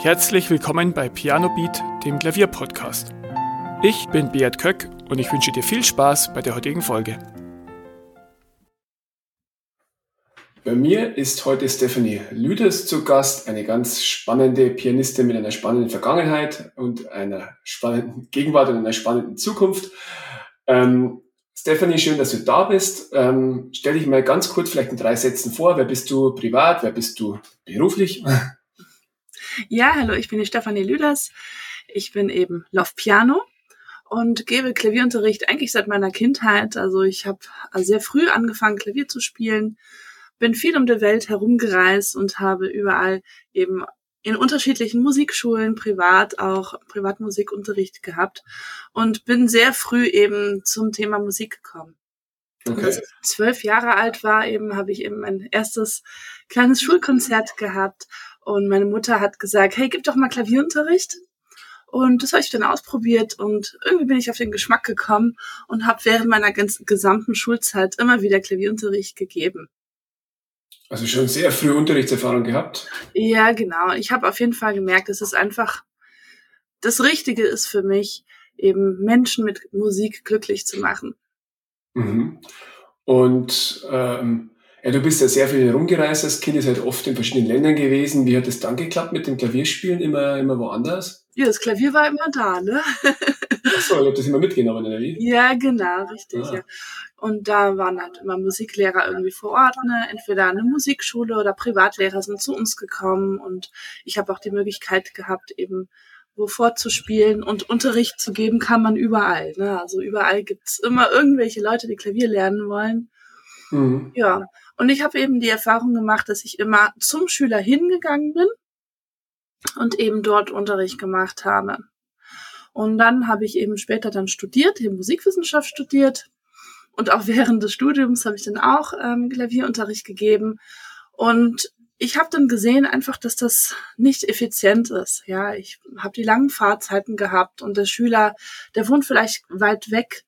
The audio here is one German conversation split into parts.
Herzlich willkommen bei Piano Beat, dem Klavierpodcast. Ich bin Beat Köck und ich wünsche dir viel Spaß bei der heutigen Folge. Bei mir ist heute Stephanie Lüders zu Gast, eine ganz spannende Pianistin mit einer spannenden Vergangenheit und einer spannenden Gegenwart und einer spannenden Zukunft. Ähm, Stephanie, schön, dass du da bist. Ähm, stell dich mal ganz kurz vielleicht in drei Sätzen vor. Wer bist du privat? Wer bist du beruflich? Ja, hallo, ich bin die Stefanie Lüders. Ich bin eben Love Piano und gebe Klavierunterricht eigentlich seit meiner Kindheit. Also ich habe sehr früh angefangen, Klavier zu spielen, bin viel um die Welt herumgereist und habe überall eben in unterschiedlichen Musikschulen, privat auch Privatmusikunterricht gehabt und bin sehr früh eben zum Thema Musik gekommen. Okay. Als ich zwölf Jahre alt war, eben habe ich eben mein erstes kleines Schulkonzert gehabt und meine Mutter hat gesagt, hey, gib doch mal Klavierunterricht. Und das habe ich dann ausprobiert und irgendwie bin ich auf den Geschmack gekommen und habe während meiner gesamten Schulzeit immer wieder Klavierunterricht gegeben. Also schon sehr früh Unterrichtserfahrung gehabt? Ja, genau. Ich habe auf jeden Fall gemerkt, dass es einfach das Richtige ist für mich, eben Menschen mit Musik glücklich zu machen. Mhm. Und ähm, ja, du bist ja sehr viel herumgereist als Kind, ihr seid oft in verschiedenen Ländern gewesen. Wie hat es dann geklappt mit dem Klavierspielen? Immer, immer woanders? Ja, das Klavier war immer da, ne? Ach so, ihr habt das immer mitgenommen, oder wie? Ja, genau, richtig, ah. ja. Und da waren halt immer Musiklehrer irgendwie vor Ort, ne? Entweder eine Musikschule oder Privatlehrer sind zu uns gekommen und ich habe auch die Möglichkeit gehabt, eben wo vorzuspielen und Unterricht zu geben kann man überall. Ne? Also überall gibt's immer irgendwelche Leute, die Klavier lernen wollen. Mhm. Ja, und ich habe eben die Erfahrung gemacht, dass ich immer zum Schüler hingegangen bin und eben dort Unterricht gemacht habe. Und dann habe ich eben später dann studiert, eben Musikwissenschaft studiert. Und auch während des Studiums habe ich dann auch ähm, Klavierunterricht gegeben. Und ich habe dann gesehen einfach, dass das nicht effizient ist. Ja, ich habe die langen Fahrzeiten gehabt und der Schüler, der wohnt vielleicht weit weg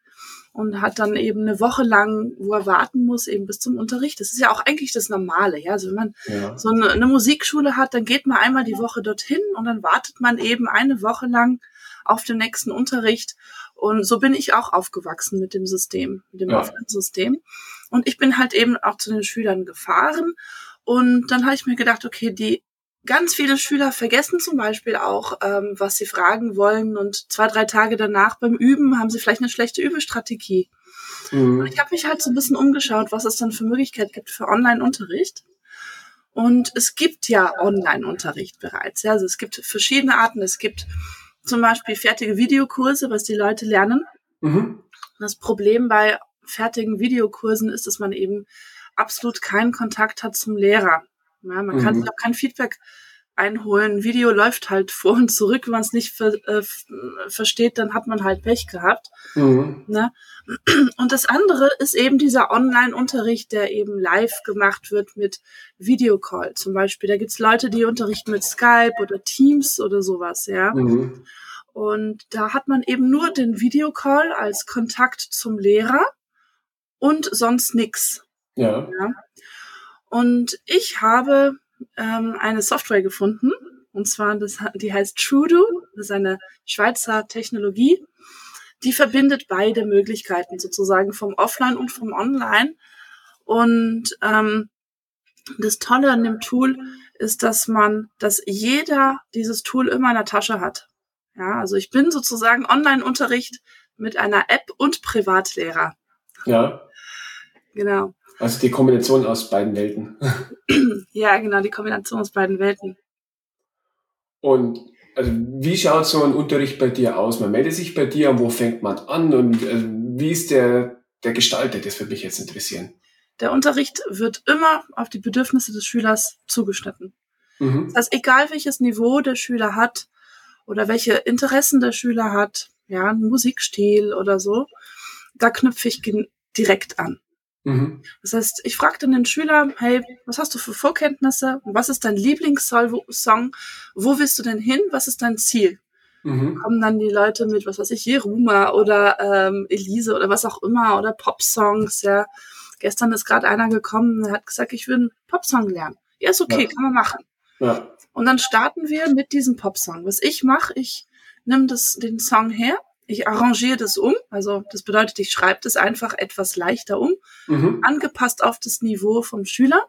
und hat dann eben eine Woche lang, wo er warten muss, eben bis zum Unterricht. Das ist ja auch eigentlich das Normale, ja. Also wenn man ja. so eine, eine, Musikschule hat, dann geht man einmal die Woche dorthin und dann wartet man eben eine Woche lang auf den nächsten Unterricht. Und so bin ich auch aufgewachsen mit dem System, mit dem ja. System. Und ich bin halt eben auch zu den Schülern gefahren. Und dann habe ich mir gedacht, okay, die Ganz viele Schüler vergessen zum Beispiel auch, ähm, was sie fragen wollen und zwei, drei Tage danach beim Üben haben sie vielleicht eine schlechte Übestrategie. Mhm. Ich habe mich halt so ein bisschen umgeschaut, was es dann für Möglichkeiten gibt für Online-Unterricht. Und es gibt ja Online-Unterricht bereits. Ja, also es gibt verschiedene Arten. Es gibt zum Beispiel fertige Videokurse, was die Leute lernen. Mhm. Das Problem bei fertigen Videokursen ist, dass man eben absolut keinen Kontakt hat zum Lehrer. Ja, man mhm. kann sich auch kein Feedback einholen. Ein Video läuft halt vor und zurück. Wenn man es nicht ver äh, versteht, dann hat man halt Pech gehabt. Mhm. Ne? Und das andere ist eben dieser Online-Unterricht, der eben live gemacht wird mit Videocall zum Beispiel. Da gibt's Leute, die unterrichten mit Skype oder Teams oder sowas, ja. Mhm. Und da hat man eben nur den Videocall als Kontakt zum Lehrer und sonst nix. Ja. ja. Und ich habe ähm, eine Software gefunden, und zwar, das, die heißt Trudo, das ist eine Schweizer Technologie, die verbindet beide Möglichkeiten sozusagen vom Offline und vom Online. Und ähm, das Tolle an dem Tool ist, dass man, dass jeder dieses Tool immer in der Tasche hat. Ja, also ich bin sozusagen Online-Unterricht mit einer App und Privatlehrer. Ja. Genau. Also die Kombination aus beiden Welten. Ja, genau, die Kombination aus beiden Welten. Und also wie schaut so ein Unterricht bei dir aus? Man meldet sich bei dir und wo fängt man an und äh, wie ist der, der gestaltet? Das würde mich jetzt interessieren. Der Unterricht wird immer auf die Bedürfnisse des Schülers zugeschnitten. Mhm. Das heißt, egal welches Niveau der Schüler hat oder welche Interessen der Schüler hat, ja, ein Musikstil oder so, da knüpfe ich direkt an. Mhm. Das heißt, ich frage dann den Schüler, hey, was hast du für Vorkenntnisse? Was ist dein Lieblingssong? Wo willst du denn hin? Was ist dein Ziel? Mhm. Kommen dann die Leute mit, was weiß ich, Jeruma oder ähm, Elise oder was auch immer oder Popsongs, ja. Gestern ist gerade einer gekommen, der hat gesagt, ich will einen Popsong lernen. Ja, ist okay, ja. kann man machen. Ja. Und dann starten wir mit diesem Popsong. Was ich mache, ich nehme das, den Song her, ich arrangiere das um, also das bedeutet, ich schreibe das einfach etwas leichter um, mhm. angepasst auf das Niveau vom Schüler.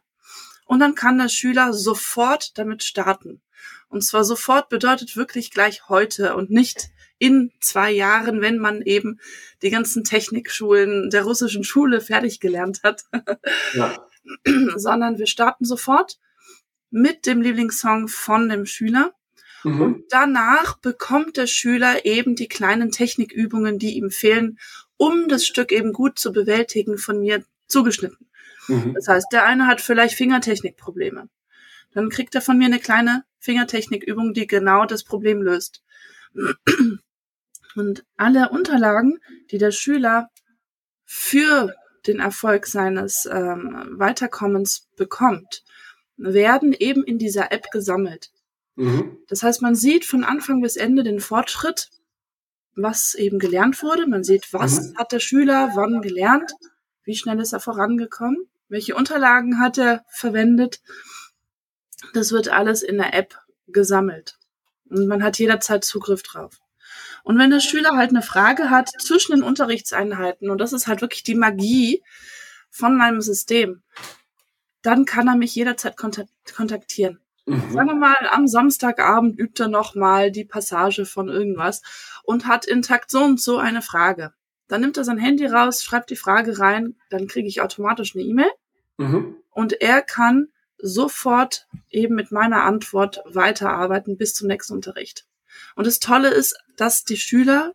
Und dann kann der Schüler sofort damit starten. Und zwar sofort bedeutet wirklich gleich heute und nicht in zwei Jahren, wenn man eben die ganzen Technikschulen der russischen Schule fertig gelernt hat, ja. sondern wir starten sofort mit dem Lieblingssong von dem Schüler. Mhm. Und danach bekommt der Schüler eben die kleinen Technikübungen, die ihm fehlen, um das Stück eben gut zu bewältigen, von mir zugeschnitten. Mhm. Das heißt, der eine hat vielleicht Fingertechnikprobleme. Dann kriegt er von mir eine kleine Fingertechnikübung, die genau das Problem löst. Und alle Unterlagen, die der Schüler für den Erfolg seines ähm, Weiterkommens bekommt, werden eben in dieser App gesammelt. Mhm. Das heißt, man sieht von Anfang bis Ende den Fortschritt, was eben gelernt wurde. Man sieht, was mhm. hat der Schüler wann gelernt, wie schnell ist er vorangekommen, welche Unterlagen hat er verwendet. Das wird alles in der App gesammelt. Und man hat jederzeit Zugriff drauf. Und wenn der Schüler halt eine Frage hat zwischen den Unterrichtseinheiten, und das ist halt wirklich die Magie von meinem System, dann kann er mich jederzeit kontaktieren. Mhm. Sagen wir mal, am Samstagabend übt er nochmal die Passage von irgendwas und hat in Takt so und so eine Frage. Dann nimmt er sein Handy raus, schreibt die Frage rein, dann kriege ich automatisch eine E-Mail mhm. und er kann sofort eben mit meiner Antwort weiterarbeiten bis zum nächsten Unterricht. Und das Tolle ist, dass die Schüler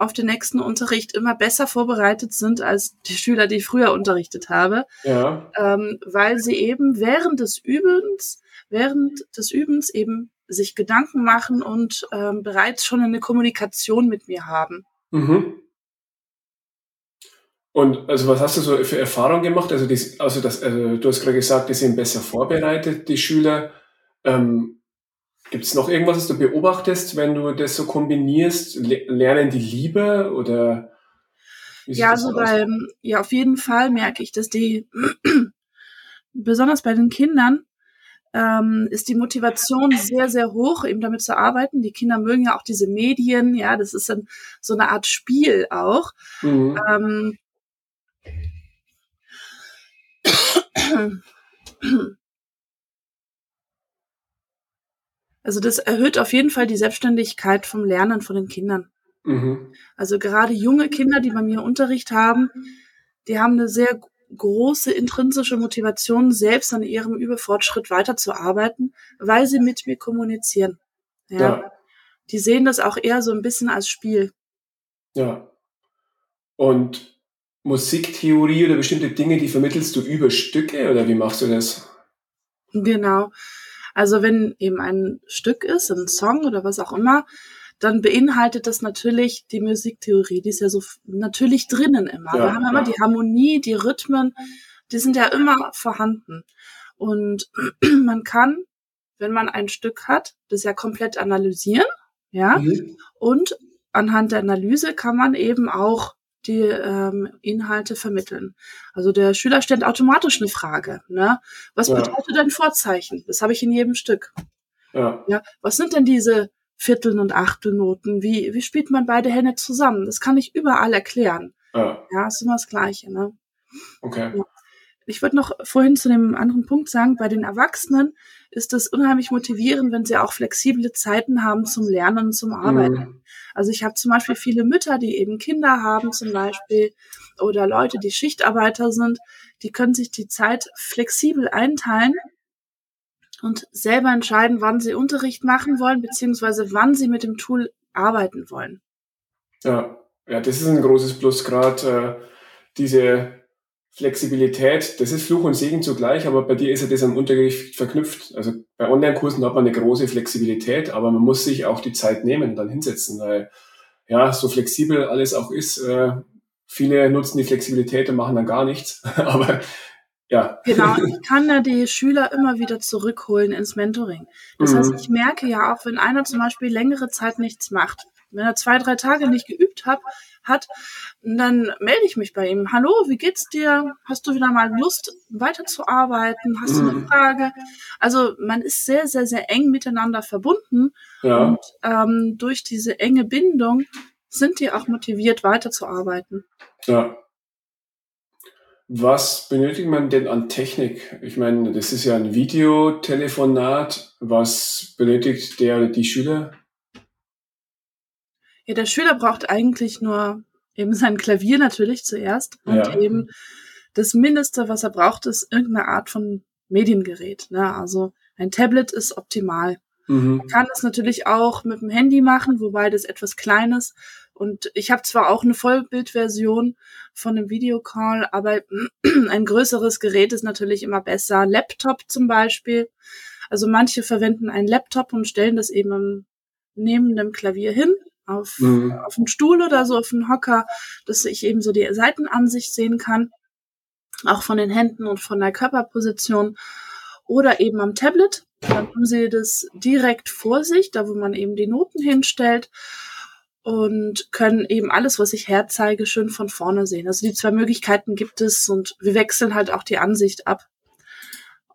auf den nächsten Unterricht immer besser vorbereitet sind als die Schüler, die ich früher unterrichtet habe, ja. ähm, weil sie eben während des Übens, während des Übens eben sich Gedanken machen und ähm, bereits schon eine Kommunikation mit mir haben. Mhm. Und also was hast du so für Erfahrungen gemacht? Also, die, also, das, also du hast gerade gesagt, die sind besser vorbereitet, die Schüler. Ähm, Gibt es noch irgendwas, was du beobachtest, wenn du das so kombinierst? Lernen die lieber oder? Ja, also bei, ja, auf jeden Fall merke ich, dass die, besonders bei den Kindern, ähm, ist die Motivation sehr, sehr hoch, eben damit zu arbeiten. Die Kinder mögen ja auch diese Medien, ja, das ist dann so eine Art Spiel auch. Mhm. Ähm, Also das erhöht auf jeden Fall die Selbstständigkeit vom Lernen von den Kindern. Mhm. Also gerade junge Kinder, die bei mir Unterricht haben, die haben eine sehr große intrinsische Motivation, selbst an ihrem Überfortschritt weiterzuarbeiten, weil sie mit mir kommunizieren. Ja. ja. Die sehen das auch eher so ein bisschen als Spiel. Ja. Und Musiktheorie oder bestimmte Dinge, die vermittelst du über Stücke oder wie machst du das? Genau. Also wenn eben ein Stück ist, ein Song oder was auch immer, dann beinhaltet das natürlich die Musiktheorie, die ist ja so natürlich drinnen immer. Ja, Wir haben ja. immer die Harmonie, die Rhythmen, die sind ja immer vorhanden. Und man kann, wenn man ein Stück hat, das ja komplett analysieren, ja, mhm. und anhand der Analyse kann man eben auch die ähm, Inhalte vermitteln. Also der Schüler stellt automatisch eine Frage. Ne? Was ja. bedeutet denn Vorzeichen? Das habe ich in jedem Stück. Ja. ja. Was sind denn diese Vierteln und Achtelnoten? Wie, wie spielt man beide Hände zusammen? Das kann ich überall erklären. Ja, ja ist immer das Gleiche. Ne? Okay. Ja. Ich wollte noch vorhin zu dem anderen Punkt sagen, bei den Erwachsenen ist es unheimlich motivierend, wenn sie auch flexible Zeiten haben zum Lernen und zum Arbeiten. Mhm. Also ich habe zum Beispiel viele Mütter, die eben Kinder haben zum Beispiel oder Leute, die Schichtarbeiter sind, die können sich die Zeit flexibel einteilen und selber entscheiden, wann sie Unterricht machen wollen, beziehungsweise wann sie mit dem Tool arbeiten wollen. Ja, ja das ist ein großes Plus, gerade äh, diese Flexibilität, das ist Fluch und Segen zugleich, aber bei dir ist ja das am Unterricht verknüpft. Also bei Online-Kursen hat man eine große Flexibilität, aber man muss sich auch die Zeit nehmen und dann hinsetzen, weil ja, so flexibel alles auch ist, äh, viele nutzen die Flexibilität und machen dann gar nichts. aber ja. Genau, ich kann ja die Schüler immer wieder zurückholen ins Mentoring. Das mhm. heißt, ich merke ja auch, wenn einer zum Beispiel längere Zeit nichts macht, Wenn er zwei, drei Tage nicht geübt hat, hat, dann melde ich mich bei ihm. Hallo, wie geht's dir? Hast du wieder mal Lust, weiterzuarbeiten? Hast du eine mhm. Frage? Also man ist sehr, sehr, sehr eng miteinander verbunden. Ja. Und ähm, durch diese enge Bindung sind die auch motiviert, weiterzuarbeiten. Ja. Was benötigt man denn an Technik? Ich meine, das ist ja ein Videotelefonat. Was benötigt der die Schüler? Ja, der Schüler braucht eigentlich nur eben sein Klavier natürlich zuerst und ja. eben das Mindeste, was er braucht, ist irgendeine Art von Mediengerät. Ne? Also ein Tablet ist optimal. Mhm. Man kann es natürlich auch mit dem Handy machen, wobei das etwas klein ist. Und ich habe zwar auch eine Vollbildversion von einem Videocall, aber ein größeres Gerät ist natürlich immer besser. Laptop zum Beispiel. Also manche verwenden einen Laptop und stellen das eben neben dem Klavier hin, auf, mhm. auf einen Stuhl oder so, auf einen Hocker, dass ich eben so die Seitenansicht sehen kann, auch von den Händen und von der Körperposition. Oder eben am Tablet. Dann haben sie das direkt vor sich, da wo man eben die Noten hinstellt und können eben alles, was ich herzeige, schön von vorne sehen. Also die zwei Möglichkeiten gibt es und wir wechseln halt auch die Ansicht ab.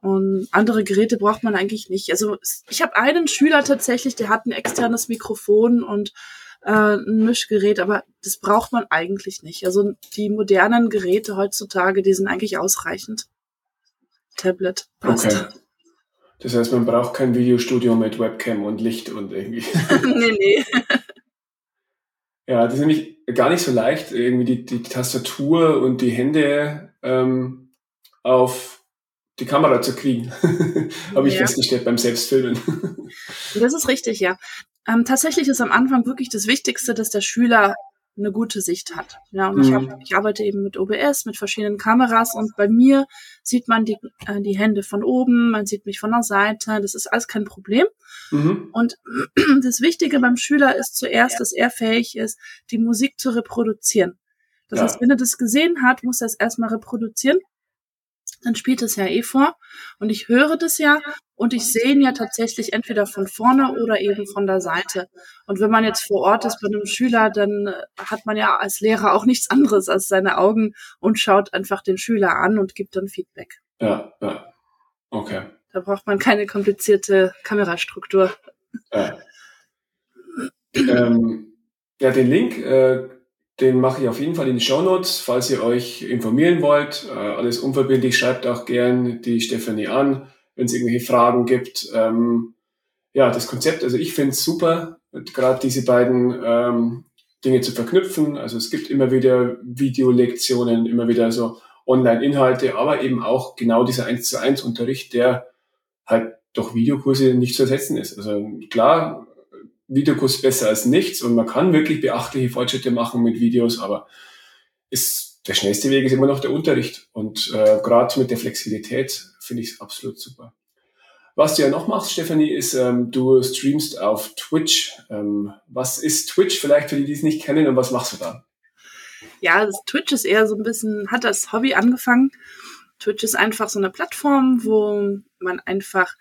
Und andere Geräte braucht man eigentlich nicht. Also ich habe einen Schüler tatsächlich, der hat ein externes Mikrofon und äh, ein Mischgerät, aber das braucht man eigentlich nicht. Also die modernen Geräte heutzutage, die sind eigentlich ausreichend. Tablet passt. Okay. Das heißt, man braucht kein Videostudio mit Webcam und Licht und irgendwie. nee, nee. Ja, das ist nämlich gar nicht so leicht, irgendwie die, die Tastatur und die Hände ähm, auf die Kamera zu kriegen. Habe ich ja. festgestellt beim Selbstfilmen. das ist richtig, ja. Ähm, tatsächlich ist am Anfang wirklich das Wichtigste, dass der Schüler eine gute Sicht hat. Ja, und mhm. ich, hab, ich arbeite eben mit OBS, mit verschiedenen Kameras und bei mir sieht man die, äh, die Hände von oben, man sieht mich von der Seite, das ist alles kein Problem. Mhm. Und das Wichtige beim Schüler ist zuerst, dass er fähig ist, die Musik zu reproduzieren. Das ja. heißt, wenn er das gesehen hat, muss er es erstmal reproduzieren dann spielt es ja eh vor und ich höre das ja und ich sehe ihn ja tatsächlich entweder von vorne oder eben von der Seite. Und wenn man jetzt vor Ort ist bei einem Schüler, dann hat man ja als Lehrer auch nichts anderes als seine Augen und schaut einfach den Schüler an und gibt dann Feedback. Ja, ja. Okay. Da braucht man keine komplizierte Kamerastruktur. Ja, ähm, ja den Link äh, den mache ich auf jeden Fall in die Show Notes, falls ihr euch informieren wollt. Äh, alles unverbindlich, schreibt auch gern die Stefanie an, wenn es irgendwelche Fragen gibt. Ähm, ja, das Konzept, also ich finde es super, gerade diese beiden ähm, Dinge zu verknüpfen. Also es gibt immer wieder Videolektionen, immer wieder so Online-Inhalte, aber eben auch genau dieser 1 zu 1 Unterricht, der halt durch Videokurse nicht zu ersetzen ist. Also klar, Videokurs besser als nichts und man kann wirklich beachtliche Fortschritte machen mit Videos, aber ist, der schnellste Weg ist immer noch der Unterricht und äh, gerade mit der Flexibilität finde ich es absolut super. Was du ja noch machst, Stefanie, ist, ähm, du streamst auf Twitch. Ähm, was ist Twitch vielleicht für die, die es nicht kennen und was machst du da? Ja, das Twitch ist eher so ein bisschen, hat das Hobby angefangen. Twitch ist einfach so eine Plattform, wo man einfach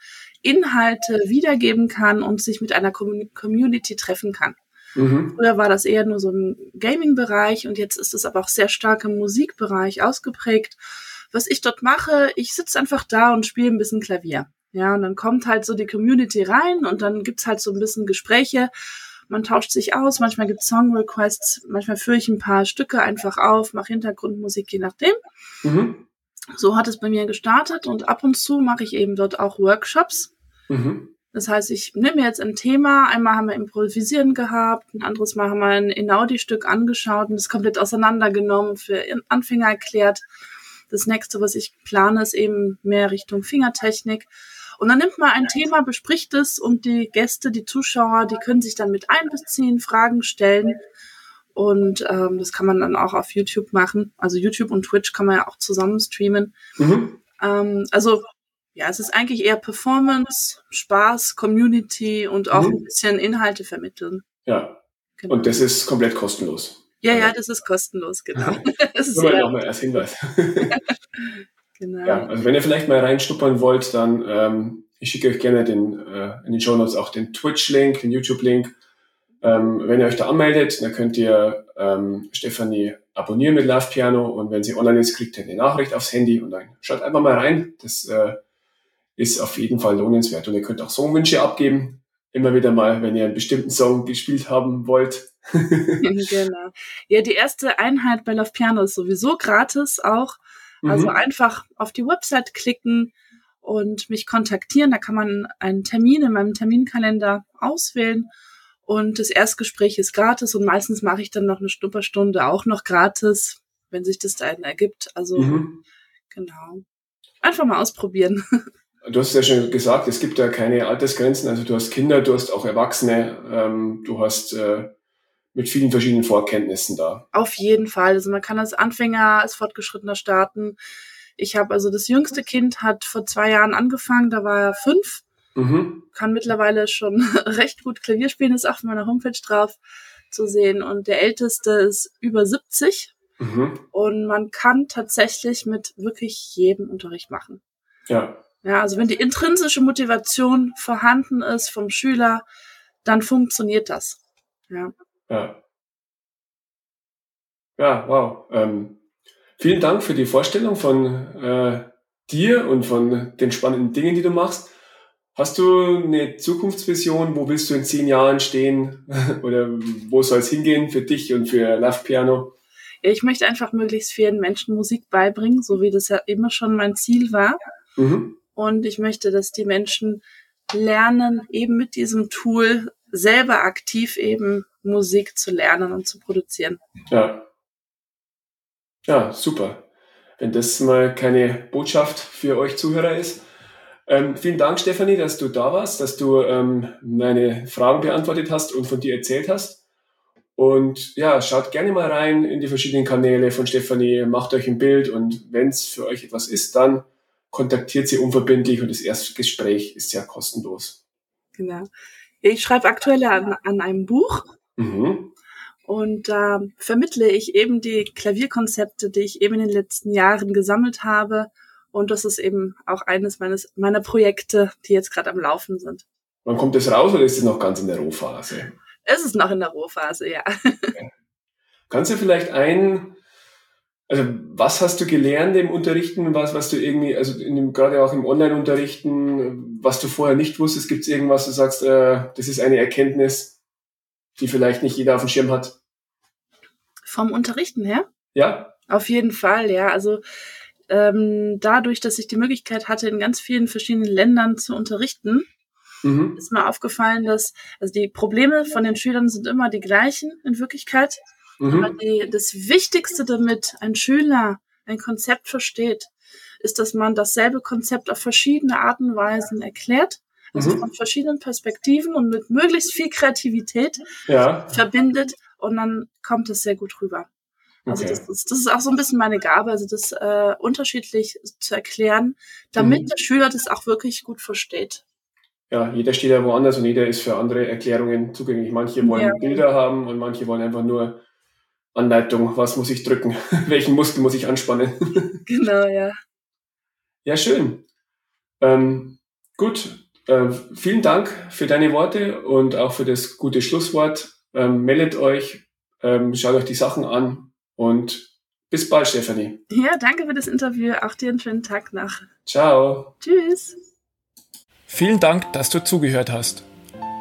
Inhalte wiedergeben kann und sich mit einer Community treffen kann. Mhm. Früher war das eher nur so ein Gaming-Bereich und jetzt ist es aber auch sehr stark im Musikbereich ausgeprägt. Was ich dort mache, ich sitze einfach da und spiele ein bisschen Klavier. Ja, und dann kommt halt so die Community rein und dann gibt's halt so ein bisschen Gespräche. Man tauscht sich aus, manchmal gibt's Song-Requests, manchmal führe ich ein paar Stücke einfach auf, mache Hintergrundmusik, je nachdem. Mhm. So hat es bei mir gestartet und ab und zu mache ich eben dort auch Workshops. Mhm. Das heißt, ich nehme jetzt ein Thema, einmal haben wir Improvisieren gehabt, ein anderes Mal haben wir ein Enaudi-Stück angeschaut und das komplett auseinandergenommen, für Anfänger erklärt. Das nächste, was ich plane, ist eben mehr Richtung Fingertechnik. Und dann nimmt man ein Thema, bespricht es und die Gäste, die Zuschauer, die können sich dann mit einbeziehen, Fragen stellen. Und ähm, das kann man dann auch auf YouTube machen. Also YouTube und Twitch kann man ja auch zusammen streamen. Mhm. Ähm, also ja, es ist eigentlich eher Performance, Spaß, Community und auch mhm. ein bisschen Inhalte vermitteln. Ja. Genau. Und das ist komplett kostenlos. Ja, ja, das ist kostenlos, genau. das ist Nur mal als Hinweis. genau. Ja, also wenn ihr vielleicht mal reinschnuppern wollt, dann ähm, ich schicke euch gerne den, äh, in den Show Notes auch den Twitch-Link, den YouTube-Link. Ähm, wenn ihr euch da anmeldet, dann könnt ihr ähm, Stefanie abonnieren mit Love Piano und wenn sie online ist, kriegt ihr eine Nachricht aufs Handy und dann schaut einfach mal rein. Das äh, ist auf jeden Fall lohnenswert. Und ihr könnt auch Songwünsche abgeben. Immer wieder mal, wenn ihr einen bestimmten Song gespielt haben wollt. genau. Ja, die erste Einheit bei Love Piano ist sowieso gratis auch. Also mhm. einfach auf die Website klicken und mich kontaktieren. Da kann man einen Termin in meinem Terminkalender auswählen. Und das Erstgespräch ist gratis und meistens mache ich dann noch eine Schnupperstunde auch noch gratis, wenn sich das dann ergibt. Also mhm. genau. Einfach mal ausprobieren. Du hast ja schon gesagt, es gibt ja keine Altersgrenzen. Also du hast Kinder, du hast auch Erwachsene, ähm, du hast äh, mit vielen verschiedenen Vorkenntnissen da. Auf jeden Fall. Also man kann als Anfänger, als Fortgeschrittener starten. Ich habe also das jüngste Kind hat vor zwei Jahren angefangen, da war er fünf. Mhm. Kann mittlerweile schon recht gut Klavier spielen, ist auch auf meiner Homepage drauf zu sehen. Und der älteste ist über 70. Mhm. Und man kann tatsächlich mit wirklich jedem Unterricht machen. Ja. Ja, also wenn die intrinsische Motivation vorhanden ist vom Schüler, dann funktioniert das. Ja. Ja. Ja, wow. Ähm, vielen Dank für die Vorstellung von äh, dir und von den spannenden Dingen, die du machst. Hast du eine Zukunftsvision? Wo willst du in zehn Jahren stehen? Oder wo soll es hingehen für dich und für Love Piano? Ich möchte einfach möglichst vielen Menschen Musik beibringen, so wie das ja immer schon mein Ziel war. Mhm. Und ich möchte, dass die Menschen lernen, eben mit diesem Tool selber aktiv eben Musik zu lernen und zu produzieren. Ja. Ja, super. Wenn das mal keine Botschaft für euch Zuhörer ist. Ähm, vielen Dank, Stefanie, dass du da warst, dass du ähm, meine Fragen beantwortet hast und von dir erzählt hast. Und ja, schaut gerne mal rein in die verschiedenen Kanäle von Stefanie, macht euch ein Bild und wenn es für euch etwas ist, dann kontaktiert sie unverbindlich und das erste Gespräch ist ja kostenlos. Genau. Ich schreibe aktuell an, an einem Buch mhm. und da äh, vermittle ich eben die Klavierkonzepte, die ich eben in den letzten Jahren gesammelt habe. Und das ist eben auch eines meines, meiner Projekte, die jetzt gerade am Laufen sind. Wann kommt das raus oder ist es noch ganz in der Rohphase? Es ist noch in der Rohphase, ja. Okay. Kannst du vielleicht ein also was hast du gelernt im Unterrichten, was, was du irgendwie, also in dem, gerade auch im Online-Unterrichten, was du vorher nicht wusstest, gibt es irgendwas, du sagst, äh, das ist eine Erkenntnis, die vielleicht nicht jeder auf dem Schirm hat? Vom Unterrichten her? Ja. Auf jeden Fall, ja. Also ähm, dadurch, dass ich die Möglichkeit hatte, in ganz vielen verschiedenen Ländern zu unterrichten, mhm. ist mir aufgefallen, dass also die Probleme von den Schülern sind immer die gleichen in Wirklichkeit. Mhm. Aber die, das Wichtigste damit ein Schüler ein Konzept versteht, ist, dass man dasselbe Konzept auf verschiedene Arten und Weisen erklärt, also mhm. von verschiedenen Perspektiven und mit möglichst viel Kreativität ja. verbindet und dann kommt es sehr gut rüber. Also okay. das, ist, das ist auch so ein bisschen meine Gabe, also das äh, unterschiedlich zu erklären, damit mhm. der Schüler das auch wirklich gut versteht. Ja, jeder steht ja woanders und jeder ist für andere Erklärungen zugänglich. Manche wollen ja. Bilder haben und manche wollen einfach nur Anleitung, was muss ich drücken, welchen Muskel muss ich anspannen. genau, ja. Ja, schön. Ähm, gut, äh, vielen Dank für deine Worte und auch für das gute Schlusswort. Ähm, meldet euch, ähm, schaut euch die Sachen an und bis bald, Stefanie. Ja, danke für das Interview. Auch dir einen schönen Tag nach. Ciao. Tschüss. Vielen Dank, dass du zugehört hast.